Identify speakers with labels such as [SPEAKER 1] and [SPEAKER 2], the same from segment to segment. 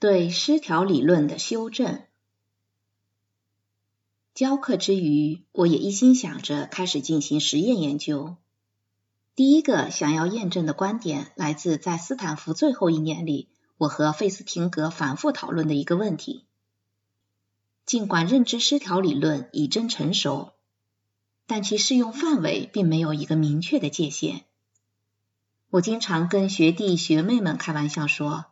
[SPEAKER 1] 对失调理论的修正。教课之余，我也一心想着开始进行实验研究。第一个想要验证的观点来自在斯坦福最后一年里，我和费斯廷格反复讨论的一个问题。尽管认知失调理论已臻成熟，但其适用范围并没有一个明确的界限。我经常跟学弟学妹们开玩笑说，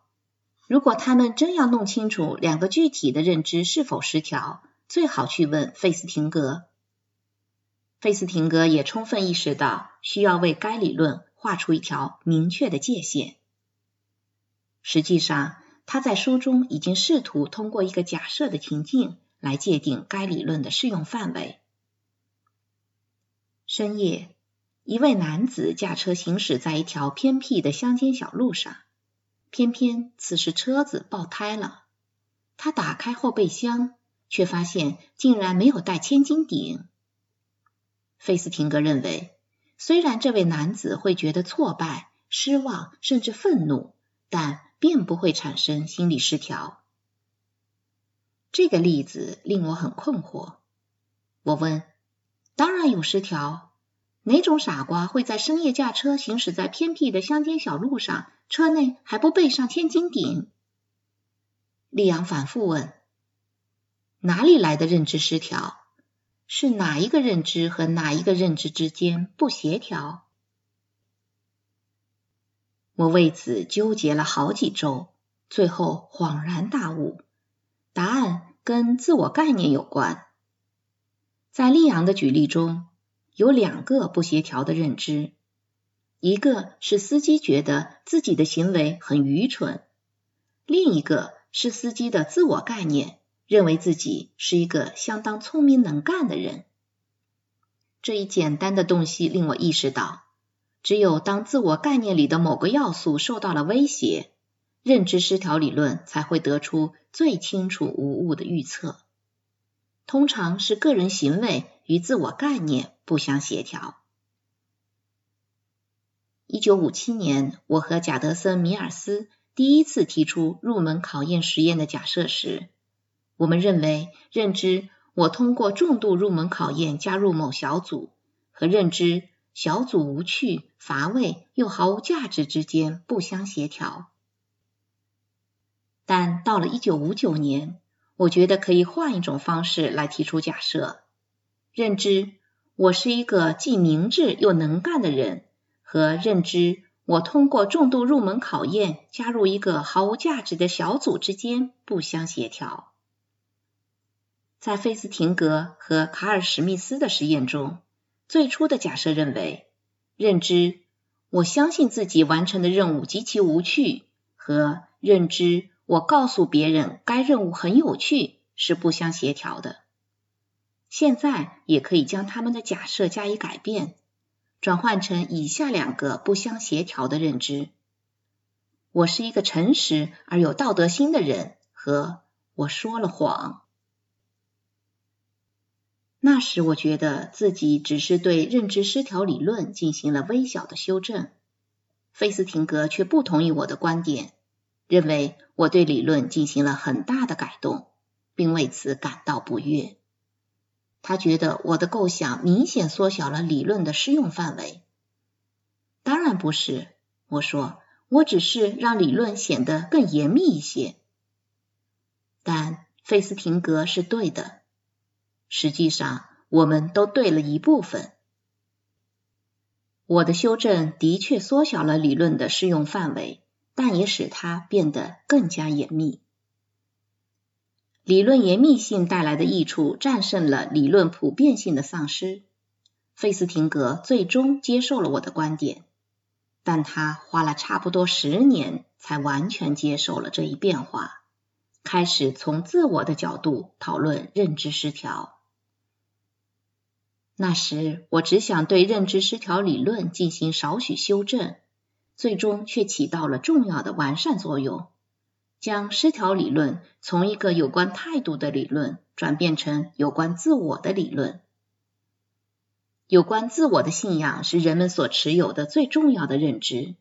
[SPEAKER 1] 如果他们真要弄清楚两个具体的认知是否失调，最好去问费斯廷格。费斯廷格也充分意识到需要为该理论画出一条明确的界限。实际上，他在书中已经试图通过一个假设的情境来界定该理论的适用范围。深夜，一位男子驾车行驶在一条偏僻的乡间小路上，偏偏此时车子爆胎了。他打开后备箱。却发现竟然没有带千斤顶。费斯廷格认为，虽然这位男子会觉得挫败、失望，甚至愤怒，但并不会产生心理失调。这个例子令我很困惑。我问：“当然有失调，哪种傻瓜会在深夜驾车行驶在偏僻的乡间小路上，车内还不备上千斤顶？”利昂反复问。哪里来的认知失调？是哪一个认知和哪一个认知之间不协调？我为此纠结了好几周，最后恍然大悟，答案跟自我概念有关。在利昂的举例中，有两个不协调的认知，一个是司机觉得自己的行为很愚蠢，另一个是司机的自我概念。认为自己是一个相当聪明能干的人，这一简单的洞悉令我意识到，只有当自我概念里的某个要素受到了威胁，认知失调理论才会得出最清楚无误的预测。通常是个人行为与自我概念不相协调。一九五七年，我和贾德森·米尔斯第一次提出入门考验实验的假设时。我们认为，认知我通过重度入门考验加入某小组，和认知小组无趣、乏味又毫无价值之间不相协调。但到了1959年，我觉得可以换一种方式来提出假设：认知我是一个既明智又能干的人，和认知我通过重度入门考验加入一个毫无价值的小组之间不相协调。在费斯廷格和卡尔史密斯的实验中，最初的假设认为，认知我相信自己完成的任务极其无趣和认知我告诉别人该任务很有趣是不相协调的。现在也可以将他们的假设加以改变，转换成以下两个不相协调的认知：我是一个诚实而有道德心的人，和我说了谎。那时我觉得自己只是对认知失调理论进行了微小的修正，费斯廷格却不同意我的观点，认为我对理论进行了很大的改动，并为此感到不悦。他觉得我的构想明显缩小了理论的适用范围。当然不是，我说，我只是让理论显得更严密一些。但费斯廷格是对的。实际上，我们都对了一部分。我的修正的确缩小了理论的适用范围，但也使它变得更加严密。理论严密性带来的益处战胜了理论普遍性的丧失。费斯廷格最终接受了我的观点，但他花了差不多十年才完全接受了这一变化，开始从自我的角度讨论认知失调。那时，我只想对认知失调理论进行少许修正，最终却起到了重要的完善作用，将失调理论从一个有关态度的理论转变成有关自我的理论。有关自我的信仰是人们所持有的最重要的认知。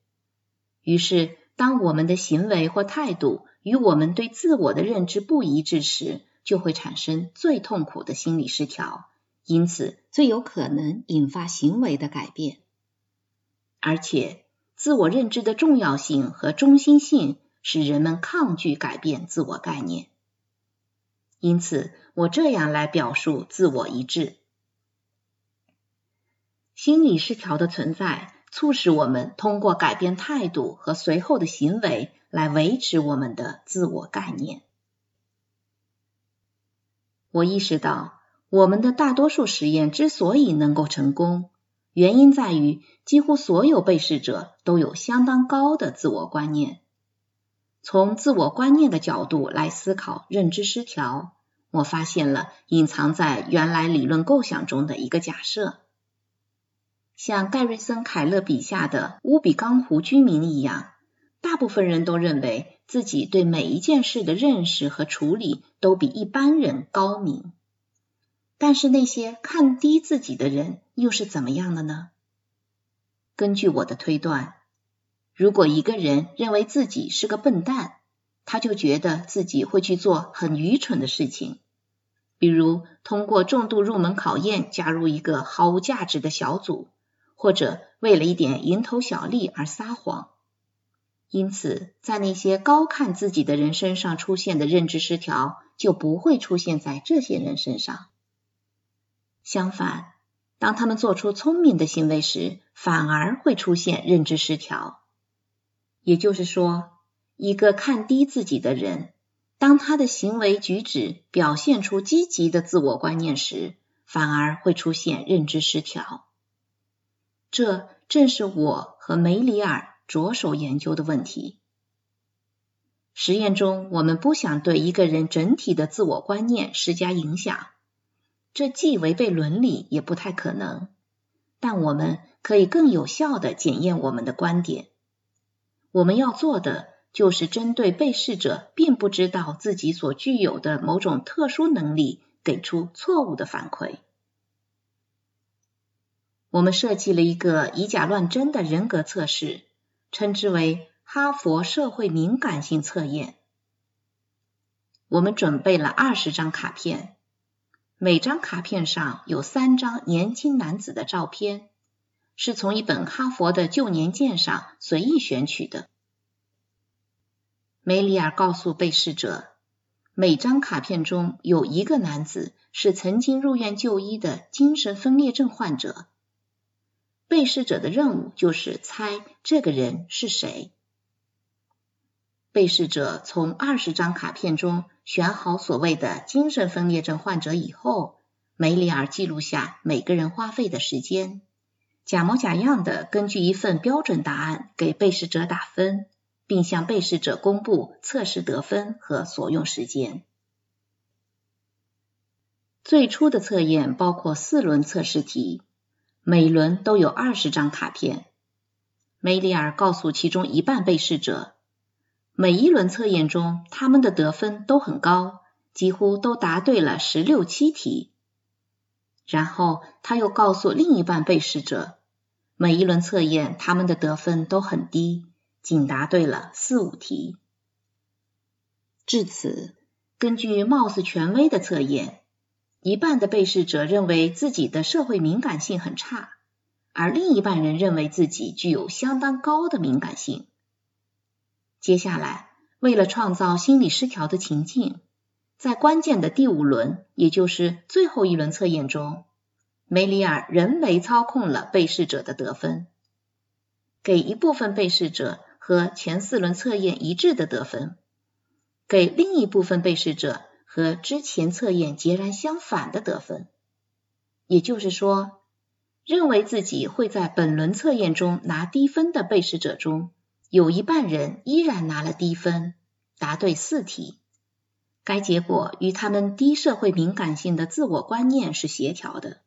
[SPEAKER 1] 于是，当我们的行为或态度与我们对自我的认知不一致时，就会产生最痛苦的心理失调，因此最有可能引发行为的改变。而且，自我认知的重要性和中心性使人们抗拒改变自我概念。因此，我这样来表述自我一致：心理失调的存在，促使我们通过改变态度和随后的行为来维持我们的自我概念。我意识到，我们的大多数实验之所以能够成功，原因在于几乎所有被试者都有相当高的自我观念。从自我观念的角度来思考认知失调，我发现了隐藏在原来理论构想中的一个假设：像盖瑞森·凯勒笔下的乌比冈湖居民一样，大部分人都认为。自己对每一件事的认识和处理都比一般人高明，但是那些看低自己的人又是怎么样的呢？根据我的推断，如果一个人认为自己是个笨蛋，他就觉得自己会去做很愚蠢的事情，比如通过重度入门考验加入一个毫无价值的小组，或者为了一点蝇头小利而撒谎。因此，在那些高看自己的人身上出现的认知失调，就不会出现在这些人身上。相反，当他们做出聪明的行为时，反而会出现认知失调。也就是说，一个看低自己的人，当他的行为举止表现出积极的自我观念时，反而会出现认知失调。这正是我和梅里尔。着手研究的问题。实验中，我们不想对一个人整体的自我观念施加影响，这既违背伦理，也不太可能。但我们可以更有效的检验我们的观点。我们要做的就是针对被试者并不知道自己所具有的某种特殊能力，给出错误的反馈。我们设计了一个以假乱真的人格测试。称之为哈佛社会敏感性测验。我们准备了二十张卡片，每张卡片上有三张年轻男子的照片，是从一本哈佛的旧年鉴上随意选取的。梅里尔告诉被试者，每张卡片中有一个男子是曾经入院就医的精神分裂症患者。被试者的任务就是猜这个人是谁。被试者从二十张卡片中选好所谓的精神分裂症患者以后，梅里尔记录下每个人花费的时间，假模假样的根据一份标准答案给被试者打分，并向被试者公布测试得分和所用时间。最初的测验包括四轮测试题。每轮都有二十张卡片。梅里尔告诉其中一半被试者，每一轮测验中他们的得分都很高，几乎都答对了十六七题。然后他又告诉另一半被试者，每一轮测验他们的得分都很低，仅答对了四五题。至此，根据貌似权威的测验。一半的被试者认为自己的社会敏感性很差，而另一半人认为自己具有相当高的敏感性。接下来，为了创造心理失调的情境，在关键的第五轮，也就是最后一轮测验中，梅里尔人为操控了被试者的得分，给一部分被试者和前四轮测验一致的得分，给另一部分被试者。和之前测验截然相反的得分，也就是说，认为自己会在本轮测验中拿低分的被试者中，有一半人依然拿了低分，答对四题。该结果与他们低社会敏感性的自我观念是协调的。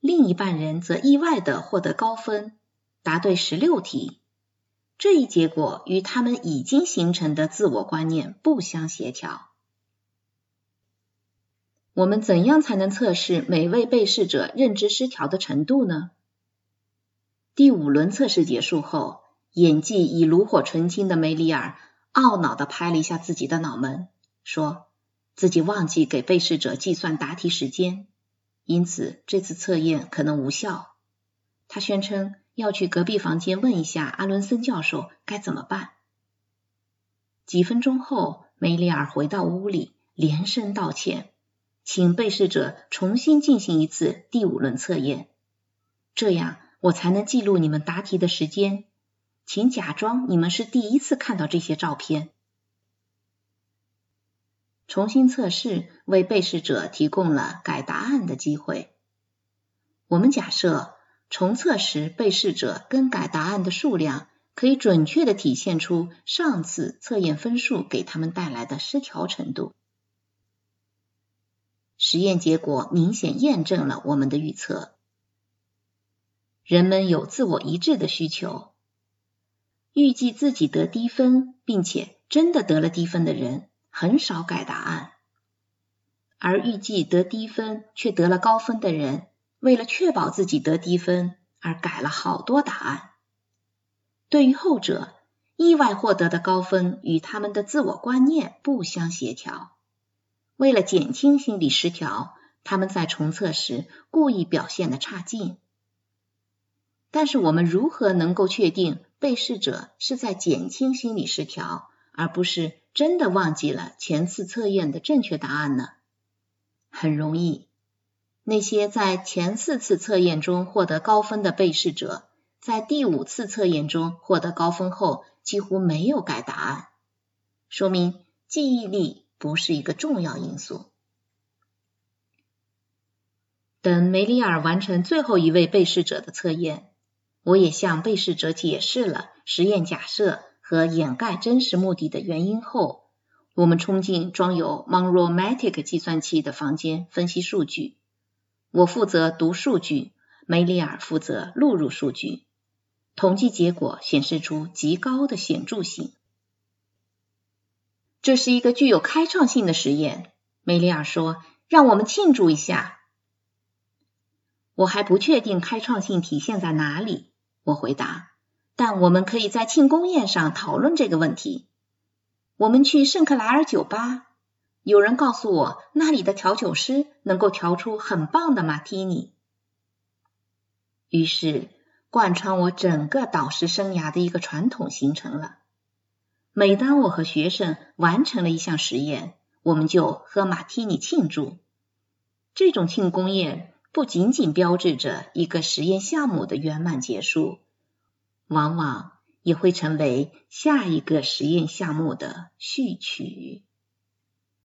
[SPEAKER 1] 另一半人则意外的获得高分，答对十六题。这一结果与他们已经形成的自我观念不相协调。我们怎样才能测试每位被试者认知失调的程度呢？第五轮测试结束后，演技已炉火纯青的梅里尔懊恼地拍了一下自己的脑门，说自己忘记给被试者计算答题时间，因此这次测验可能无效。他宣称要去隔壁房间问一下阿伦森教授该怎么办。几分钟后，梅里尔回到屋里，连声道歉，请被试者重新进行一次第五轮测验，这样我才能记录你们答题的时间。请假装你们是第一次看到这些照片。重新测试为被试者提供了改答案的机会。我们假设重测时被试者更改答案的数量可以准确的体现出上次测验分数给他们带来的失调程度。实验结果明显验证了我们的预测。人们有自我一致的需求。预计自己得低分，并且真的得了低分的人很少改答案，而预计得低分却得了高分的人，为了确保自己得低分而改了好多答案。对于后者，意外获得的高分与他们的自我观念不相协调，为了减轻心理失调，他们在重测时故意表现的差劲。但是我们如何能够确定？被试者是在减轻心理失调，而不是真的忘记了前次测验的正确答案呢？很容易，那些在前四次测验中获得高分的被试者，在第五次测验中获得高分后，几乎没有改答案，说明记忆力不是一个重要因素。等梅里尔完成最后一位被试者的测验。我也向被试者解释了实验假设和掩盖真实目的的原因后，我们冲进装有 Monromatic 计算器的房间分析数据。我负责读数据，梅里尔负责录入数据。统计结果显示出极高的显著性。这是一个具有开创性的实验，梅里尔说：“让我们庆祝一下。”我还不确定开创性体现在哪里。我回答，但我们可以在庆功宴上讨论这个问题。我们去圣克莱尔酒吧，有人告诉我那里的调酒师能够调出很棒的马提尼。于是，贯穿我整个导师生涯的一个传统形成了：每当我和学生完成了一项实验，我们就喝马提尼庆祝。这种庆功宴。不仅仅标志着一个实验项目的圆满结束，往往也会成为下一个实验项目的序曲。